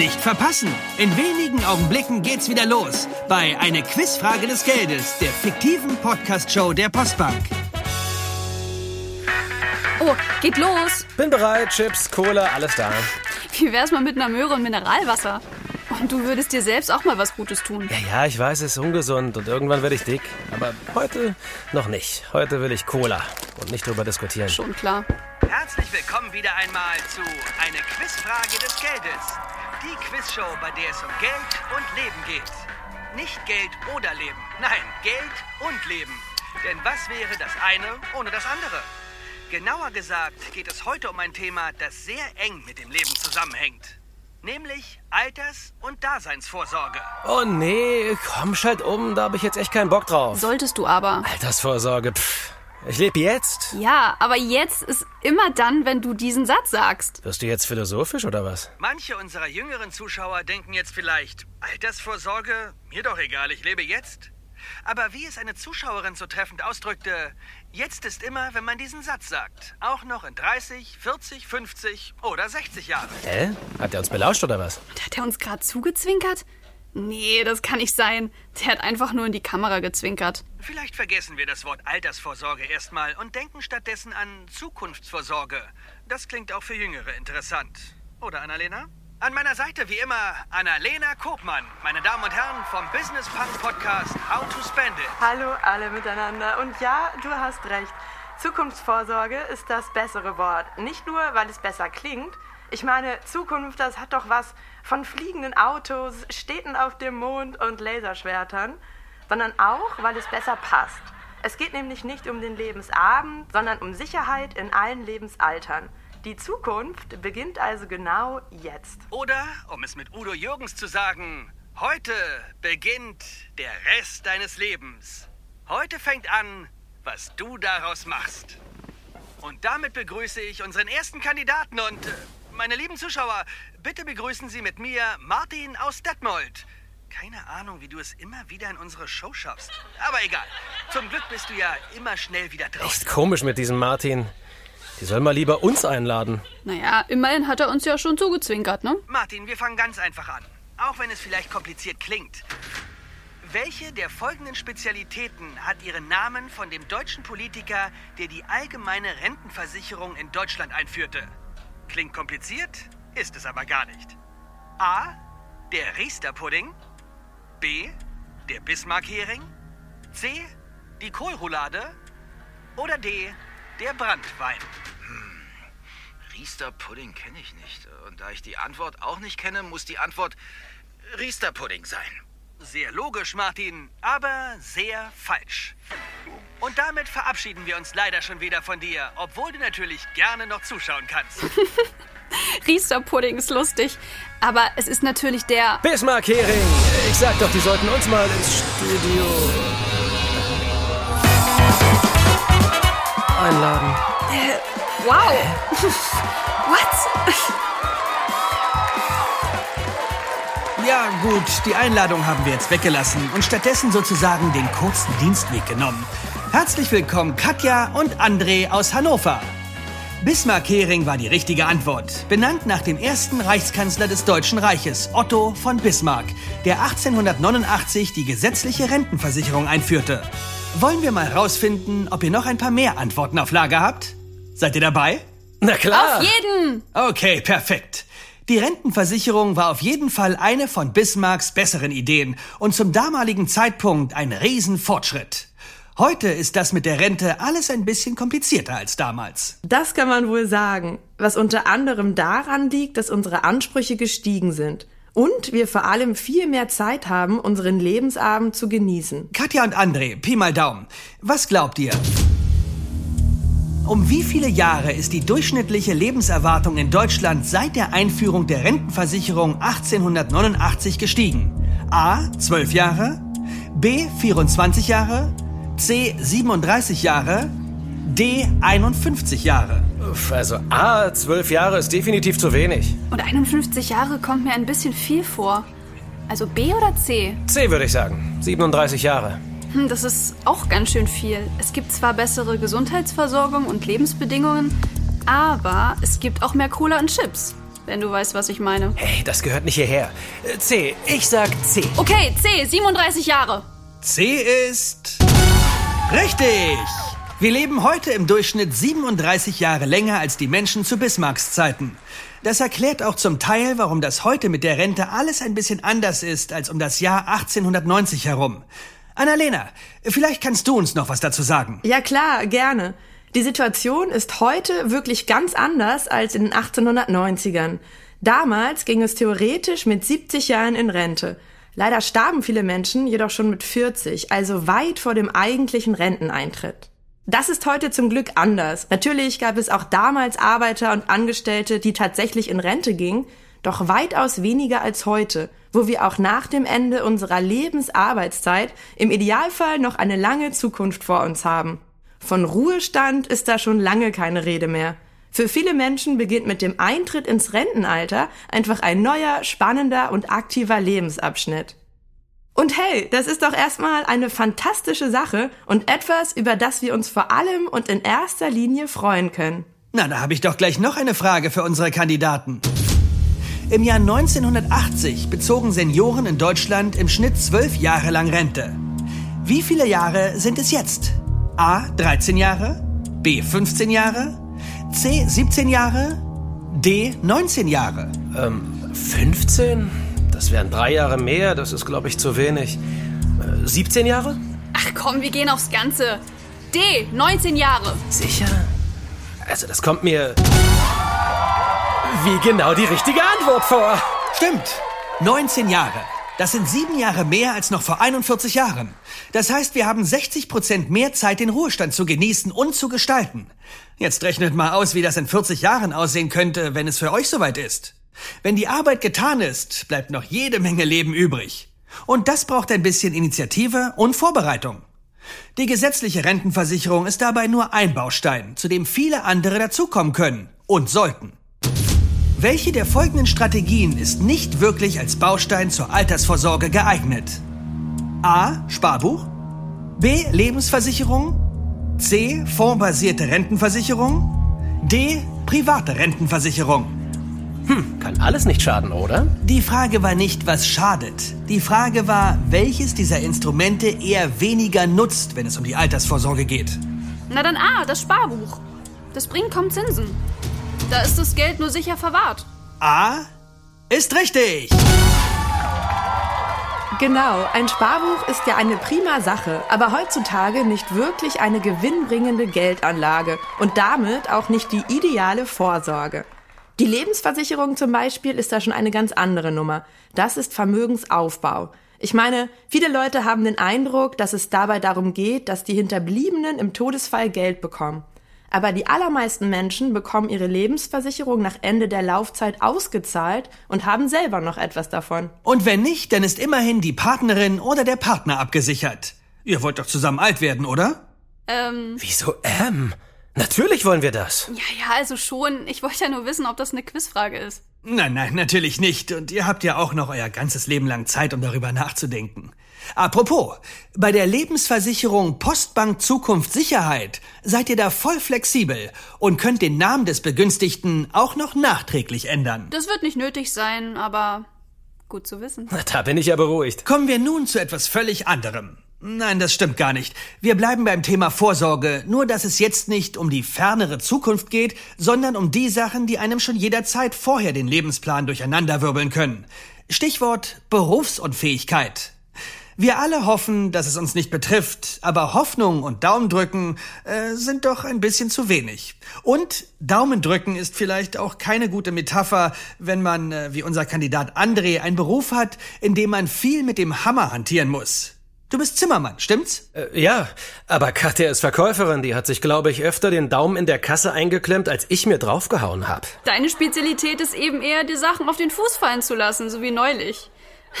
Nicht verpassen! In wenigen Augenblicken geht's wieder los bei Eine Quizfrage des Geldes, der fiktiven Podcast-Show der Postbank. Oh, geht los. Bin bereit, Chips, Cola, alles da. Wie wär's mal mit einer Möhre und Mineralwasser? Und du würdest dir selbst auch mal was Gutes tun. Ja, ja, ich weiß, es ist ungesund und irgendwann werde ich dick. Aber heute noch nicht. Heute will ich Cola und nicht drüber diskutieren. Schon klar. Herzlich willkommen wieder einmal zu Eine Quizfrage des Geldes. Die Quizshow, bei der es um Geld und Leben geht. Nicht Geld oder Leben. Nein, Geld und Leben. Denn was wäre das eine ohne das andere? Genauer gesagt geht es heute um ein Thema, das sehr eng mit dem Leben zusammenhängt. Nämlich Alters- und Daseinsvorsorge. Oh nee, komm, schalt um, da habe ich jetzt echt keinen Bock drauf. Solltest du aber. Altersvorsorge, pff. Ich lebe jetzt. Ja, aber jetzt ist immer dann, wenn du diesen Satz sagst. Wirst du jetzt philosophisch oder was? Manche unserer jüngeren Zuschauer denken jetzt vielleicht, Altersvorsorge? Mir doch egal, ich lebe jetzt. Aber wie es eine Zuschauerin so treffend ausdrückte, jetzt ist immer, wenn man diesen Satz sagt. Auch noch in 30, 40, 50 oder 60 Jahren. Hä? Hat er uns belauscht oder was? Und hat er uns gerade zugezwinkert? Nee, das kann nicht sein. Der hat einfach nur in die Kamera gezwinkert. Vielleicht vergessen wir das Wort Altersvorsorge erstmal und denken stattdessen an Zukunftsvorsorge. Das klingt auch für Jüngere interessant. Oder, Annalena? An meiner Seite wie immer Annalena Kopmann, meine Damen und Herren vom Business Punk Podcast How to Spend It. Hallo alle miteinander. Und ja, du hast recht. Zukunftsvorsorge ist das bessere Wort. Nicht nur, weil es besser klingt. Ich meine, Zukunft, das hat doch was von fliegenden Autos, Städten auf dem Mond und Laserschwertern, sondern auch, weil es besser passt. Es geht nämlich nicht um den Lebensabend, sondern um Sicherheit in allen Lebensaltern. Die Zukunft beginnt also genau jetzt. Oder, um es mit Udo Jürgens zu sagen, heute beginnt der Rest deines Lebens. Heute fängt an, was du daraus machst. Und damit begrüße ich unseren ersten Kandidaten und äh, meine lieben Zuschauer, bitte begrüßen Sie mit mir Martin aus Detmold. Keine Ahnung, wie du es immer wieder in unsere Show schaffst. Aber egal. Zum Glück bist du ja immer schnell wieder draußen. Echt komisch mit diesem Martin. Die soll mal lieber uns einladen. Naja, immerhin hat er uns ja schon zugezwinkert, ne? Martin, wir fangen ganz einfach an. Auch wenn es vielleicht kompliziert klingt. Welche der folgenden Spezialitäten hat ihren Namen von dem deutschen Politiker, der die allgemeine Rentenversicherung in Deutschland einführte? Klingt kompliziert, ist es aber gar nicht. A. Der Riester-Pudding. B. Der Bismarck-Hering. C. Die Kohlroulade. Oder D. Der Brandwein. Riester-Pudding kenne ich nicht. Und da ich die Antwort auch nicht kenne, muss die Antwort Riester-Pudding sein. Sehr logisch, Martin, aber sehr falsch. Und damit verabschieden wir uns leider schon wieder von dir, obwohl du natürlich gerne noch zuschauen kannst. Riester-Pudding ist lustig. Aber es ist natürlich der. Bismarck Hering! Ich sag doch, die sollten uns mal ins Studio einladen. Wow! What? Gut, die Einladung haben wir jetzt weggelassen und stattdessen sozusagen den kurzen Dienstweg genommen. Herzlich willkommen Katja und André aus Hannover. Bismarck-Hering war die richtige Antwort. Benannt nach dem ersten Reichskanzler des Deutschen Reiches, Otto von Bismarck, der 1889 die gesetzliche Rentenversicherung einführte. Wollen wir mal rausfinden, ob ihr noch ein paar mehr Antworten auf Lager habt? Seid ihr dabei? Na klar. Auf jeden! Okay, perfekt. Die Rentenversicherung war auf jeden Fall eine von Bismarcks besseren Ideen und zum damaligen Zeitpunkt ein Riesenfortschritt. Heute ist das mit der Rente alles ein bisschen komplizierter als damals. Das kann man wohl sagen, was unter anderem daran liegt, dass unsere Ansprüche gestiegen sind. Und wir vor allem viel mehr Zeit haben, unseren Lebensabend zu genießen. Katja und André, Pi mal Daumen. Was glaubt ihr? Um wie viele Jahre ist die durchschnittliche Lebenserwartung in Deutschland seit der Einführung der Rentenversicherung 1889 gestiegen? A. 12 Jahre, B. 24 Jahre, C. 37 Jahre, D. 51 Jahre. Uff, Also A, zwölf Jahre ist definitiv zu wenig. Und 51 Jahre kommt mir ein bisschen viel vor. Also B oder C? C würde ich sagen. 37 Jahre. Hm, das ist auch ganz schön viel. Es gibt zwar bessere Gesundheitsversorgung und Lebensbedingungen, aber es gibt auch mehr Cola und Chips. wenn du weißt, was ich meine. Hey, das gehört nicht hierher. Äh, C, ich sag C. Okay, C, 37 Jahre. C ist richtig. Wir leben heute im Durchschnitt 37 Jahre länger als die Menschen zu Bismarcks Zeiten. Das erklärt auch zum Teil, warum das heute mit der Rente alles ein bisschen anders ist als um das Jahr 1890 herum. Annalena, vielleicht kannst du uns noch was dazu sagen. Ja klar, gerne. Die Situation ist heute wirklich ganz anders als in den 1890ern. Damals ging es theoretisch mit 70 Jahren in Rente. Leider starben viele Menschen jedoch schon mit 40, also weit vor dem eigentlichen Renteneintritt. Das ist heute zum Glück anders. Natürlich gab es auch damals Arbeiter und Angestellte, die tatsächlich in Rente gingen, doch weitaus weniger als heute, wo wir auch nach dem Ende unserer Lebensarbeitszeit im Idealfall noch eine lange Zukunft vor uns haben. Von Ruhestand ist da schon lange keine Rede mehr. Für viele Menschen beginnt mit dem Eintritt ins Rentenalter einfach ein neuer, spannender und aktiver Lebensabschnitt. Und hey, das ist doch erstmal eine fantastische Sache und etwas, über das wir uns vor allem und in erster Linie freuen können. Na, da habe ich doch gleich noch eine Frage für unsere Kandidaten. Im Jahr 1980 bezogen Senioren in Deutschland im Schnitt zwölf Jahre lang Rente. Wie viele Jahre sind es jetzt? A 13 Jahre, B 15 Jahre, C 17 Jahre, D 19 Jahre. Ähm, 15? Das wären drei Jahre mehr, das ist, glaube ich, zu wenig. Äh, 17 Jahre? Ach komm, wir gehen aufs Ganze. D, 19 Jahre. Sicher? Also, das kommt mir wie genau die richtige Antwort vor. Stimmt. 19 Jahre. Das sind sieben Jahre mehr als noch vor 41 Jahren. Das heißt, wir haben 60 Prozent mehr Zeit, den Ruhestand zu genießen und zu gestalten. Jetzt rechnet mal aus, wie das in 40 Jahren aussehen könnte, wenn es für euch soweit ist. Wenn die Arbeit getan ist, bleibt noch jede Menge Leben übrig. Und das braucht ein bisschen Initiative und Vorbereitung. Die gesetzliche Rentenversicherung ist dabei nur ein Baustein, zu dem viele andere dazukommen können und sollten. Welche der folgenden Strategien ist nicht wirklich als Baustein zur Altersvorsorge geeignet? A. Sparbuch. B. Lebensversicherung. C. Fondsbasierte Rentenversicherung. D. Private Rentenversicherung. Hm, kann alles nicht schaden, oder? Die Frage war nicht, was schadet. Die Frage war, welches dieser Instrumente eher weniger nutzt, wenn es um die Altersvorsorge geht. Na dann A, das Sparbuch. Das bringt kaum Zinsen. Da ist das Geld nur sicher verwahrt. A ist richtig. Genau, ein Sparbuch ist ja eine prima Sache, aber heutzutage nicht wirklich eine gewinnbringende Geldanlage und damit auch nicht die ideale Vorsorge. Die Lebensversicherung zum Beispiel ist da schon eine ganz andere Nummer. Das ist Vermögensaufbau. Ich meine, viele Leute haben den Eindruck, dass es dabei darum geht, dass die Hinterbliebenen im Todesfall Geld bekommen. Aber die allermeisten Menschen bekommen ihre Lebensversicherung nach Ende der Laufzeit ausgezahlt und haben selber noch etwas davon. Und wenn nicht, dann ist immerhin die Partnerin oder der Partner abgesichert. Ihr wollt doch zusammen alt werden, oder? Ähm, Wieso M? Natürlich wollen wir das. ja, ja, also schon. Ich wollte ja nur wissen, ob das eine Quizfrage ist. Nein, nein, natürlich nicht. Und ihr habt ja auch noch euer ganzes Leben lang Zeit, um darüber nachzudenken. Apropos, bei der Lebensversicherung Postbank Zukunft Sicherheit seid ihr da voll flexibel und könnt den Namen des Begünstigten auch noch nachträglich ändern. Das wird nicht nötig sein, aber gut zu wissen. Da bin ich ja beruhigt. Kommen wir nun zu etwas völlig anderem. Nein, das stimmt gar nicht. Wir bleiben beim Thema Vorsorge, nur dass es jetzt nicht um die fernere Zukunft geht, sondern um die Sachen, die einem schon jederzeit vorher den Lebensplan durcheinanderwirbeln können. Stichwort Berufsunfähigkeit. Wir alle hoffen, dass es uns nicht betrifft, aber Hoffnung und Daumendrücken äh, sind doch ein bisschen zu wenig. Und Daumendrücken ist vielleicht auch keine gute Metapher, wenn man, äh, wie unser Kandidat André, einen Beruf hat, in dem man viel mit dem Hammer hantieren muss. Du bist Zimmermann, stimmt's? Äh, ja, aber Katja ist Verkäuferin. Die hat sich, glaube ich, öfter den Daumen in der Kasse eingeklemmt, als ich mir draufgehauen hab. Deine Spezialität ist eben eher, dir Sachen auf den Fuß fallen zu lassen, so wie neulich.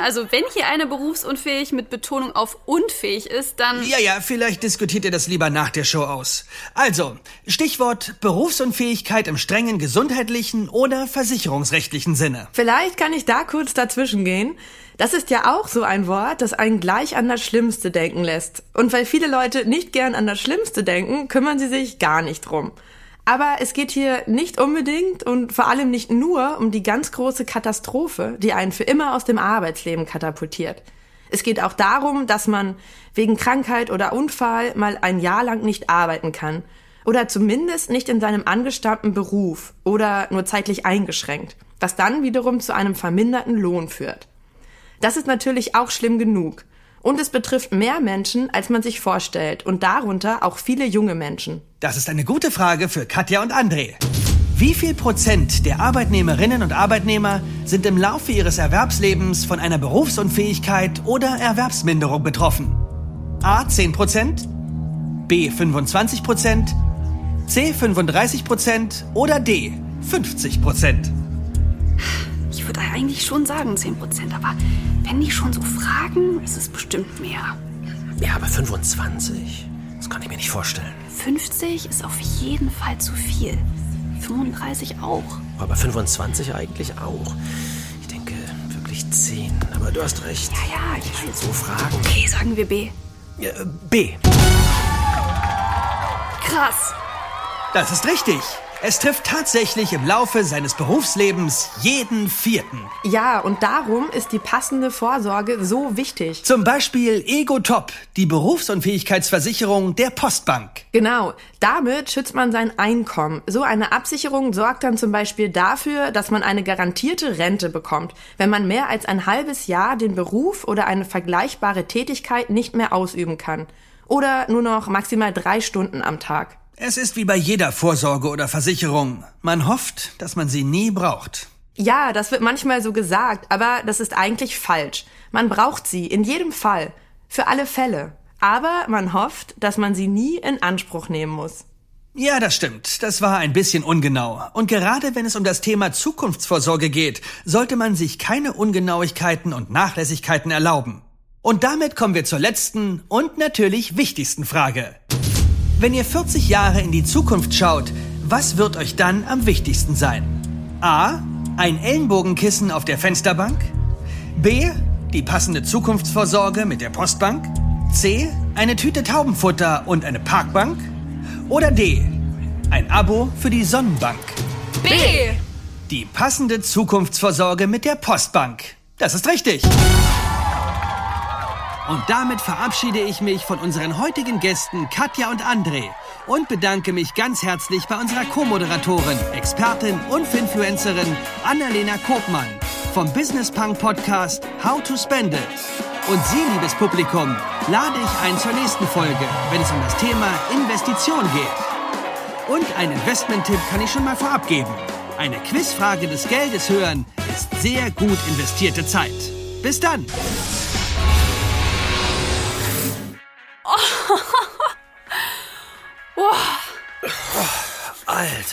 Also wenn hier einer berufsunfähig mit Betonung auf unfähig ist, dann... Ja, ja, vielleicht diskutiert ihr das lieber nach der Show aus. Also, Stichwort Berufsunfähigkeit im strengen gesundheitlichen oder versicherungsrechtlichen Sinne. Vielleicht kann ich da kurz dazwischen gehen. Das ist ja auch so ein Wort, das einen gleich an das Schlimmste denken lässt. Und weil viele Leute nicht gern an das Schlimmste denken, kümmern sie sich gar nicht drum. Aber es geht hier nicht unbedingt und vor allem nicht nur um die ganz große Katastrophe, die einen für immer aus dem Arbeitsleben katapultiert. Es geht auch darum, dass man wegen Krankheit oder Unfall mal ein Jahr lang nicht arbeiten kann oder zumindest nicht in seinem angestammten Beruf oder nur zeitlich eingeschränkt, was dann wiederum zu einem verminderten Lohn führt. Das ist natürlich auch schlimm genug. Und es betrifft mehr Menschen, als man sich vorstellt, und darunter auch viele junge Menschen. Das ist eine gute Frage für Katja und André. Wie viel Prozent der Arbeitnehmerinnen und Arbeitnehmer sind im Laufe ihres Erwerbslebens von einer Berufsunfähigkeit oder Erwerbsminderung betroffen? A 10 Prozent, B 25 Prozent, C 35 Prozent oder D 50 Prozent? Ich würde eigentlich schon sagen 10 Prozent, aber wenn die schon so fragen, ist es bestimmt mehr. Ja, aber 25? Das kann ich mir nicht vorstellen. 50 ist auf jeden Fall zu viel. 35 auch. Aber 25 eigentlich auch. Ich denke wirklich 10. Aber du hast recht. Ja, ja, ich will so fragen. Okay, sagen wir B. Ja, B. Krass. Das ist richtig. Es trifft tatsächlich im Laufe seines Berufslebens jeden Vierten. Ja, und darum ist die passende Vorsorge so wichtig. Zum Beispiel Ego Top, die Berufsunfähigkeitsversicherung der Postbank. Genau, damit schützt man sein Einkommen. So eine Absicherung sorgt dann zum Beispiel dafür, dass man eine garantierte Rente bekommt, wenn man mehr als ein halbes Jahr den Beruf oder eine vergleichbare Tätigkeit nicht mehr ausüben kann. Oder nur noch maximal drei Stunden am Tag. Es ist wie bei jeder Vorsorge oder Versicherung. Man hofft, dass man sie nie braucht. Ja, das wird manchmal so gesagt, aber das ist eigentlich falsch. Man braucht sie in jedem Fall. Für alle Fälle. Aber man hofft, dass man sie nie in Anspruch nehmen muss. Ja, das stimmt. Das war ein bisschen ungenau. Und gerade wenn es um das Thema Zukunftsvorsorge geht, sollte man sich keine Ungenauigkeiten und Nachlässigkeiten erlauben. Und damit kommen wir zur letzten und natürlich wichtigsten Frage. Wenn ihr 40 Jahre in die Zukunft schaut, was wird euch dann am wichtigsten sein? A. Ein Ellenbogenkissen auf der Fensterbank? B. Die passende Zukunftsvorsorge mit der Postbank? C. Eine Tüte Taubenfutter und eine Parkbank? Oder D. Ein Abo für die Sonnenbank? B. Die passende Zukunftsvorsorge mit der Postbank. Das ist richtig. Und damit verabschiede ich mich von unseren heutigen Gästen Katja und André und bedanke mich ganz herzlich bei unserer Co-Moderatorin, Expertin und Finfluencerin Annalena Kopmann vom Business Punk Podcast How to Spend It. Und Sie, liebes Publikum, lade ich ein zur nächsten Folge, wenn es um das Thema Investition geht. Und ein Investment-Tipp kann ich schon mal vorab geben. Eine Quizfrage des Geldes hören ist sehr gut investierte Zeit. Bis dann!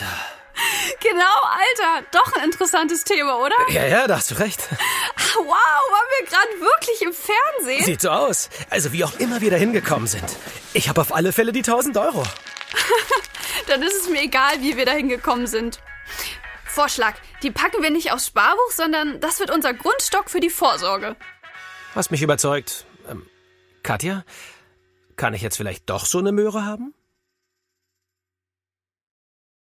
Alter. Genau, Alter. Doch ein interessantes Thema, oder? Ja, ja, da hast du recht. Wow, waren wir gerade wirklich im Fernsehen? Sieht so aus. Also wie auch immer wir da hingekommen sind. Ich habe auf alle Fälle die 1000 Euro. Dann ist es mir egal, wie wir da hingekommen sind. Vorschlag, die packen wir nicht aufs Sparbuch, sondern das wird unser Grundstock für die Vorsorge. Hast mich überzeugt. Ähm, Katja, kann ich jetzt vielleicht doch so eine Möhre haben?